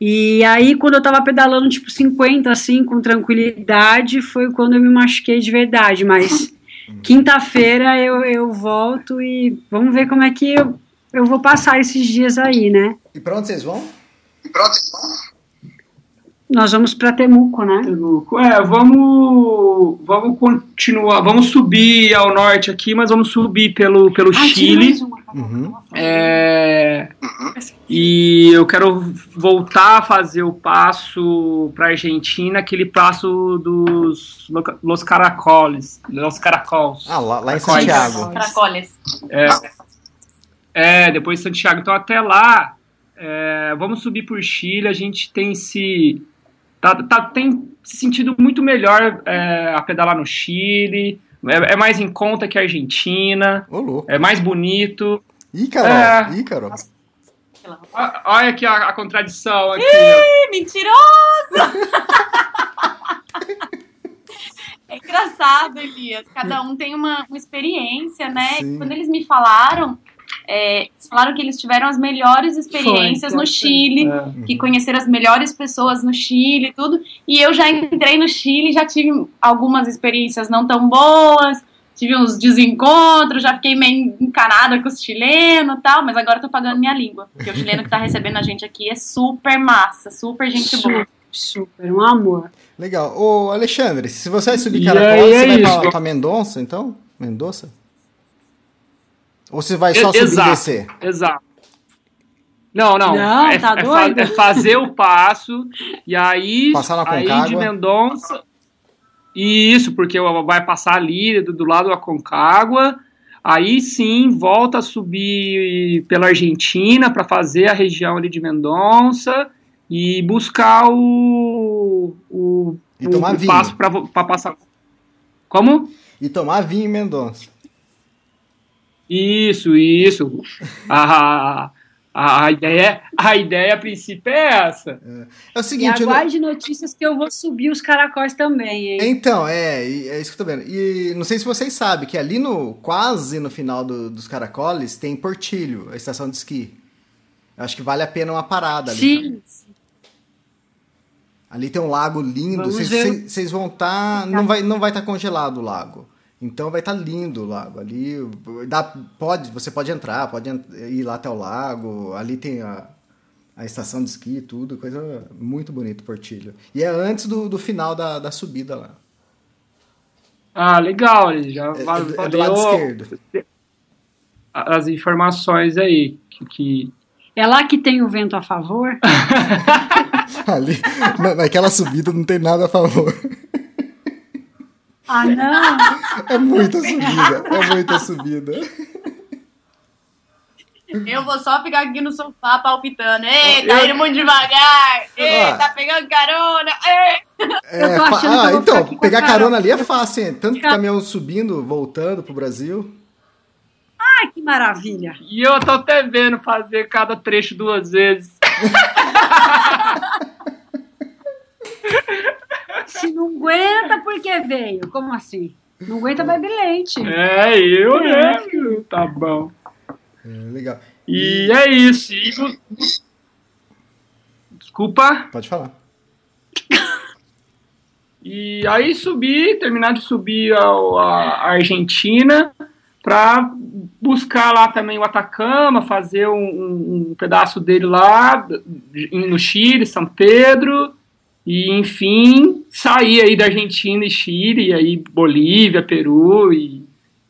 E aí, quando eu tava pedalando, tipo, 50, assim, com tranquilidade, foi quando eu me machuquei de verdade. Mas quinta-feira eu, eu volto e vamos ver como é que eu, eu vou passar esses dias aí, né? E pra onde vocês vão? E pra onde vocês vão? Nós vamos para Temuco, né? Temuco. É, vamos, vamos continuar, vamos subir ao norte aqui, mas vamos subir pelo, pelo ah, Chile. Uhum. É, e eu quero voltar a fazer o passo para Argentina, aquele passo dos Los Caracoles, Los Caracols. Ah, lá, lá em Santiago. Caracoles. É, é, depois de Santiago. Então até lá, é, vamos subir por Chile. A gente tem se tá, tá, tem se sentido muito melhor é, a pedalar no Chile. É, é, mais em conta que a Argentina. Oh, é mais bonito. Ih, Carol! É, Ih, Carol! Olha aqui a, a contradição. Aqui, Ih, mentiroso! é engraçado, Elias. Cada um tem uma, uma experiência, né? Sim. Quando eles me falaram, é, falaram que eles tiveram as melhores experiências foi, no Chile, é. que conheceram as melhores pessoas no Chile e tudo. E eu já entrei no Chile, já tive algumas experiências não tão boas, tive uns desencontros, já fiquei meio encanada com os chilenos e tal, mas agora eu tô pagando minha língua. Porque o chileno que tá recebendo a gente aqui é super massa, super gente super, boa. Super, um amor. Legal. Ô, Alexandre, se você vai subir Caracol, você vai pra, pra Mendonça, então? Mendonça? Ou você vai só subir exato, e descer? Exato. Não, não. Não, é, tá é, doido? é fazer o passo e aí, Passar na aí de Mendonça. Isso, porque vai passar ali do, do lado da Concagua. Aí sim, volta a subir pela Argentina para fazer a região ali de Mendonça e buscar o, o, e tomar o vinho. passo para passar. Como? E tomar vinho em Mendonça. Isso, isso. A, a, a, ideia, a ideia a princípio é essa. É, é o seguinte. E aguarde não... notícias que eu vou subir os caracóis também, hein? Então, é, é isso que eu tô vendo. E não sei se vocês sabem que ali no. quase no final do, dos caracoles tem Portilho, a estação de esqui. Eu acho que vale a pena uma parada ali. Sim. Ali tem um lago lindo. Vocês vão estar. Tá, não vai não vai estar tá congelado o lago. Então vai estar tá lindo o lago. Ali dá, pode, você pode entrar, pode ir lá até o lago. Ali tem a, a estação de esqui e tudo, coisa muito bonita, Portilho. E é antes do, do final da, da subida lá. Ah, legal, já é, valeu, é do lado esquerdo. As informações aí que, que... É lá que tem o vento a favor? Ali, naquela subida não tem nada a favor. Ah, não! É muita subida, é muita subida. Eu vou só ficar aqui no sofá palpitando. Ei, tá indo muito devagar. Ei, tá pegando carona. Ei. É, ah, então, pegar carona ali é fácil, hein? Tanto caminhão subindo, voltando pro Brasil. Ai, que maravilha. E eu tô até vendo fazer cada trecho duas vezes. Se não aguenta, por que veio? Como assim? Não aguenta, bebe leite. É, eu, né? É. Tá bom. É, legal. E, e é isso. E... Desculpa. Pode falar. E aí subi, terminar de subir a, a Argentina para buscar lá também o Atacama, fazer um, um, pedaço dele lá no Chile, São Pedro, e, enfim, sair aí da Argentina e Chile, e aí Bolívia, Peru, e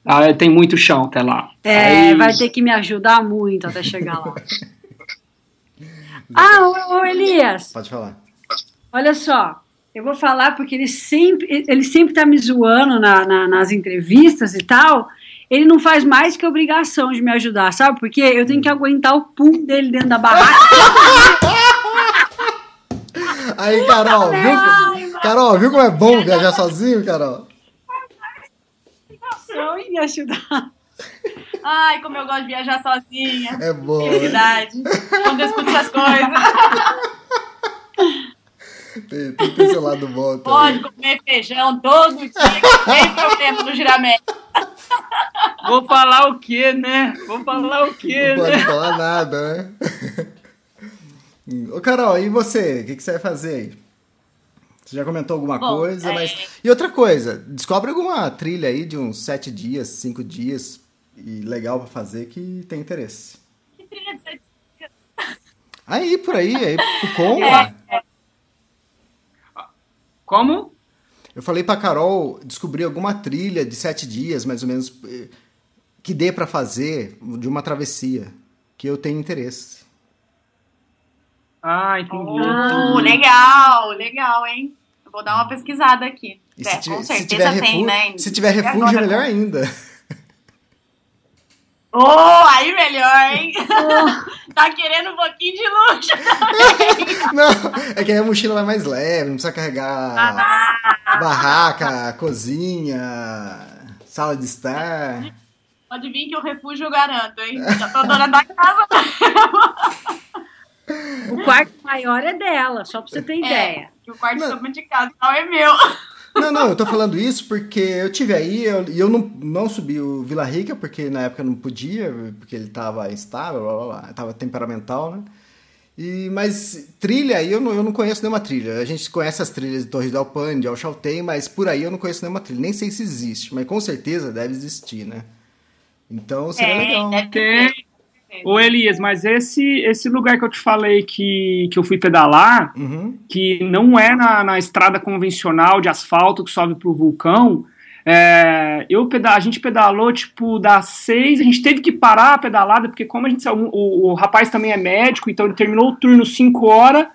ah, tem muito chão até lá. É, aí... vai ter que me ajudar muito até chegar lá. ah, ô, ô, Elias. Pode falar. Olha só, eu vou falar porque ele sempre, ele sempre tá me zoando na, na, nas entrevistas e tal. Ele não faz mais que obrigação de me ajudar, sabe? Porque eu tenho que aguentar o pum dele dentro da barraca. Aí, Carol, viu, Carol, viu como é bom viajar sozinho, Carol? Não ia ajudar. Ai, como eu gosto de viajar sozinha. É bom. Né? Felicidade. Quando eu escuto essas coisas. Tem, tem, tem seu lado bom Pode comer feijão todo dia, que tem problema no giramento. Vou falar o quê, né? Vou falar o quê, Não né? pode falar nada, né? Ô, Carol, e você? O que, que você vai fazer aí? Você já comentou alguma Bom, coisa, é... mas. E outra coisa, descobre alguma trilha aí de uns sete dias, cinco dias, e legal para fazer que tem interesse. Que trilha de sete dias? Aí, por aí, aí, com. É, é. Como? Eu falei pra Carol descobrir alguma trilha de sete dias, mais ou menos, eh, que dê para fazer de uma travessia, que eu tenho interesse. Ah, entendi. Oh, legal, legal, hein? Eu vou dar uma pesquisada aqui. É, se, com certeza se tem, né? Se tiver refúgio, agora, melhor ainda. Oh, aí melhor, hein? Oh, tá querendo um pouquinho de luxo também. não, é que a mochila vai mais leve, não precisa carregar ah, barraca, cozinha, sala de estar. Pode vir que o refúgio eu garanto, hein? Já tô dona da casa o quarto maior é dela, só pra você ter é, ideia. Que o quarto não. de casa não é meu. Não, não, eu tô falando isso porque eu tive aí e eu, eu, não, não subi o Vila Rica, porque na época não podia, porque ele tava instável, blá, blá, blá, tava temperamental, né? E, mas trilha aí eu não, eu não conheço nenhuma trilha. A gente conhece as trilhas de Torres del Paine, de Alchaltén, mas por aí eu não conheço nenhuma trilha. Nem sei se existe, mas com certeza deve existir, né? Então seria é, legal. Deve ter, Ô Elias, mas esse esse lugar que eu te falei que, que eu fui pedalar, uhum. que não é na, na estrada convencional de asfalto que sobe pro vulcão, é, eu pedal, a gente pedalou tipo das seis, a gente teve que parar a pedalada, porque como a gente o, o, o rapaz também é médico, então ele terminou o turno 5 horas,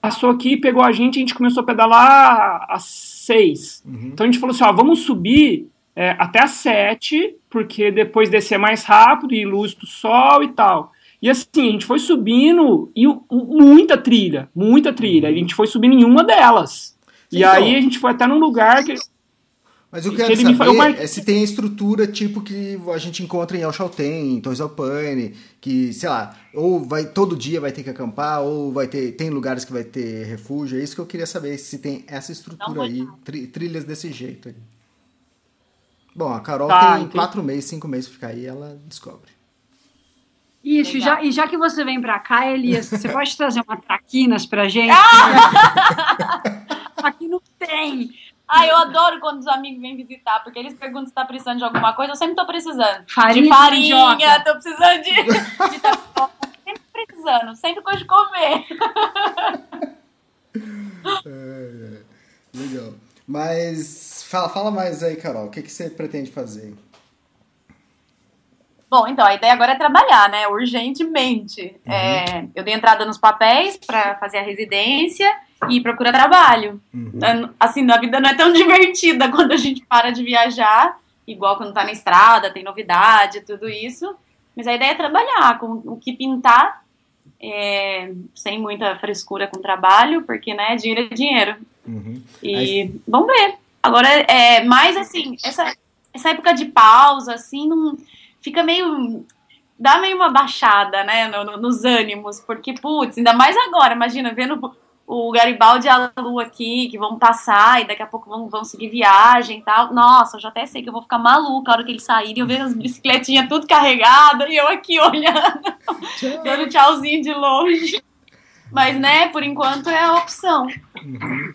passou aqui, pegou a gente, a gente começou a pedalar às seis. Uhum. Então a gente falou assim, ó, vamos subir é, até às 7, porque depois descer mais rápido e luz do sol e tal. E assim, a gente foi subindo e muita trilha, muita trilha. A gente foi subindo em uma delas. Sim, e então, aí a gente foi até num lugar que. Mas o que eu quero saber mar... é se tem a estrutura tipo que a gente encontra em El Chaltén, em Torres Alpine, que, sei lá, ou vai todo dia vai ter que acampar, ou vai ter tem lugares que vai ter refúgio. É isso que eu queria saber, se tem essa estrutura aí, tri, trilhas desse jeito aí. Bom, a Carol tá, tem entendi. quatro meses, cinco meses pra ficar aí, ela descobre. Isso, já, e já que você vem pra cá, Elias, você pode trazer uma traquinas pra gente? Ah! Aqui não tem. Ah, eu adoro quando os amigos vêm visitar, porque eles perguntam se tá precisando de alguma coisa, eu sempre tô precisando. Farinha de farinha, tô precisando de, de sempre precisando, sempre coisa de comer. É, legal. Mas fala, fala mais aí, Carol, o que, que você pretende fazer? Bom, então, a ideia agora é trabalhar, né? Urgentemente. Uhum. É, eu dei entrada nos papéis para fazer a residência e procurar trabalho. Uhum. Assim, a vida não é tão divertida quando a gente para de viajar, igual quando tá na estrada, tem novidade, tudo isso. Mas a ideia é trabalhar com o que pintar, é, sem muita frescura com o trabalho, porque, né, dinheiro é dinheiro. Uhum. E Aí... vamos ver. Agora, é mais assim, essa, essa época de pausa, assim, não fica meio. dá meio uma baixada, né, no, no, nos ânimos, porque, putz, ainda mais agora, imagina, vendo o Garibaldi e a Lu aqui, que vão passar e daqui a pouco vão, vão seguir viagem e tal. Nossa, eu já até sei que eu vou ficar maluca a hora que eles saírem, eu vejo as bicicletinhas tudo carregadas e eu aqui olhando, dando tchauzinho de longe. Mas, né, por enquanto é a opção. Uhum.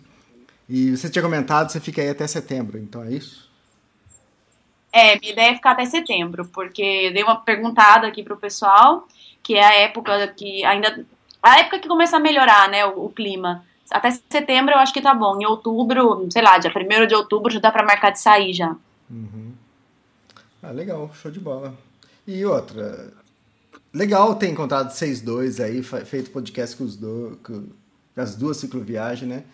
E você tinha comentado, você fica aí até setembro, então é isso? É, minha ideia é ficar até setembro, porque eu dei uma perguntada aqui pro pessoal, que é a época que ainda. A época que começa a melhorar, né, o, o clima. Até setembro eu acho que tá bom. Em outubro, sei lá, dia 1 de outubro já dá pra marcar de sair já. Uhum. Ah, legal, show de bola. E outra, legal ter encontrado vocês dois aí, feito podcast com, os do, com as duas cicloviagens, né?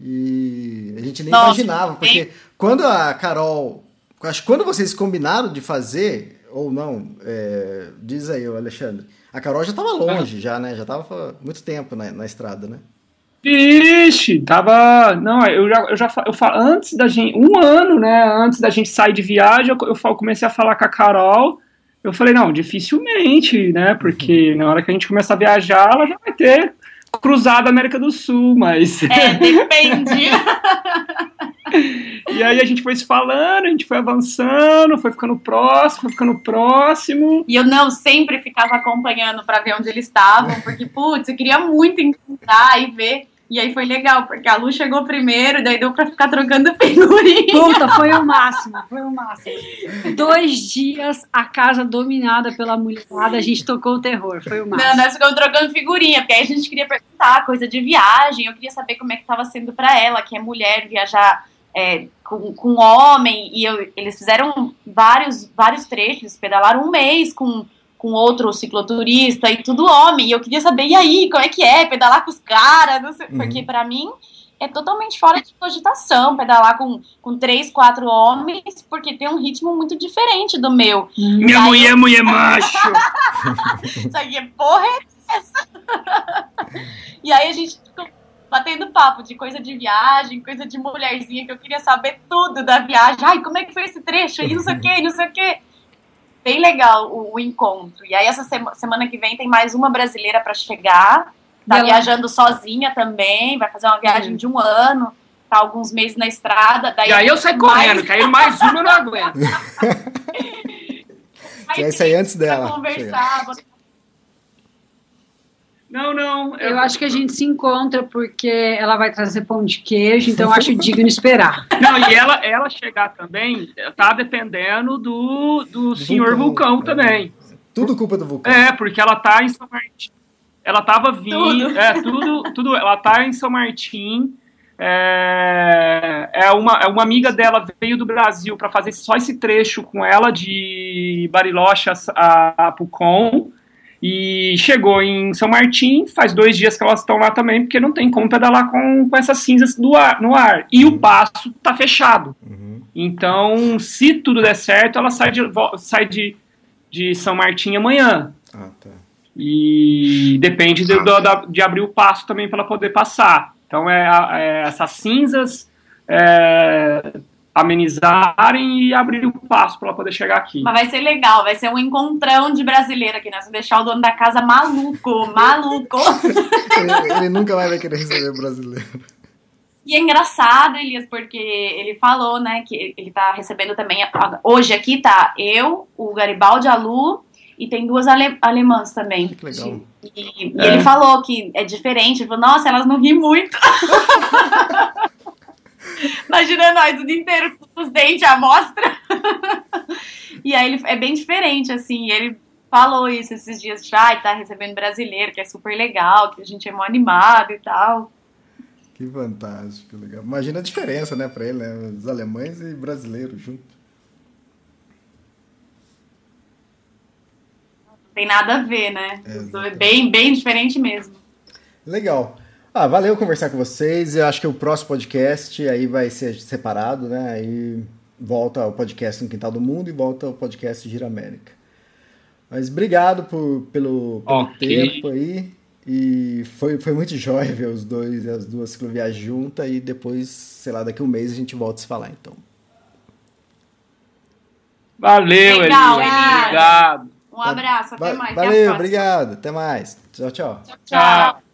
E a gente nem Nossa, imaginava, porque hein? quando a Carol Acho que quando vocês combinaram de fazer, ou não, é, diz aí, Alexandre. A Carol já estava longe, já, né? Já estava muito tempo na, na estrada, né? Ixi, tava. Não, eu já, eu já eu falo, antes da gente. Um ano, né? Antes da gente sair de viagem, eu, eu comecei a falar com a Carol. Eu falei, não, dificilmente, né? Porque na hora que a gente começar a viajar, ela já vai ter cruzado a América do Sul, mas. É, depende. E aí a gente foi se falando, a gente foi avançando, foi ficando próximo, foi ficando próximo. E eu não sempre ficava acompanhando para ver onde eles estavam, porque, putz, eu queria muito encontrar e ver. E aí foi legal, porque a Lu chegou primeiro, daí deu pra ficar trocando figurinha. Puta, foi o máximo, foi o máximo. Dois dias, a casa dominada pela mulherada, a gente tocou o terror, foi o máximo. Não, nós ficamos trocando figurinha, porque aí a gente queria perguntar coisa de viagem, eu queria saber como é que tava sendo pra ela, que é mulher, viajar é, com, com homem, e eu, eles fizeram vários, vários trechos, pedalaram um mês com com outro cicloturista e tudo homem. E eu queria saber, e aí, como é que é pedalar com os caras? Uhum. Porque para mim é totalmente fora de cogitação pedalar com, com três, quatro homens, porque tem um ritmo muito diferente do meu. Uhum. Minha mulher, mulher macho! Isso aqui é porra é essa? e aí a gente batendo papo de coisa de viagem, coisa de mulherzinha, que eu queria saber tudo da viagem. Ai, como é que foi esse trecho? E não sei o que, não sei o que bem legal o, o encontro. E aí, essa sema, semana que vem, tem mais uma brasileira para chegar. Tá viajando sozinha também, vai fazer uma viagem de um ano, tá alguns meses na estrada. Daí e aí eu saio mais... correndo, caiu mais uma, eu não aguento. aí, é isso aí antes dela. Conversar, não, não. Eu... eu... acho que a gente se encontra porque ela vai trazer pão de queijo, então acho digno esperar. Não, e ela, ela chegar também tá dependendo do, do, senhor vulcão, vulcão também. Tudo culpa do vulcão. É, porque ela tá em São Martim. Ela tava vindo. Tudo. É, tudo, tudo. Ela tá em São Martim. É, é, uma, é uma amiga dela veio do Brasil para fazer só esse trecho com ela de Bariloche a, a Pucon. E chegou em São Martim, faz dois dias que elas estão lá também, porque não tem como pedalar com, com essas cinzas do ar, no ar. E o passo está fechado. Uhum. Então, se tudo der certo, ela sai de, sai de, de São Martim amanhã. Ah, tá. E depende de, de, de abrir o passo também para ela poder passar. Então, é, é essas cinzas. É, amenizarem e abrir o passo para ela poder chegar aqui. Mas vai ser legal, vai ser um encontrão de brasileiro aqui, nós vamos deixar o dono da casa maluco, maluco. ele, ele, nunca mais vai querer receber brasileiro. E é engraçado, Elias, porque ele falou, né, que ele tá recebendo também. Hoje aqui tá eu, o Garibaldi, a Lu, e tem duas ale, alemãs também. Que legal. E, e é. ele falou que é diferente. Ele falou, nossa, elas não riem muito. Imagina nós o dia inteiro com os dentes à mostra. e aí ele é bem diferente, assim. Ele falou isso esses dias já, e tá recebendo brasileiro, que é super legal, que a gente é mó animado e tal. Que fantástico, legal. Imagina a diferença, né, para ele, né? Os alemães e brasileiros juntos. Tem nada a ver, né? É, bem, bem diferente mesmo. Legal. Ah, valeu conversar com vocês. Eu acho que o próximo podcast aí vai ser separado, né? Aí volta o podcast no Quintal do Mundo e volta o podcast Gira América. Mas obrigado por, pelo, pelo okay. tempo aí. E foi, foi muito jóia ver os dois e as duas cicloviagens juntas e depois, sei lá, daqui a um mês a gente volta a se falar, então. Valeu, Legal. Obrigado. Um abraço, até mais. Valeu, obrigado. Até mais. Tchau, tchau. Tchau, tchau.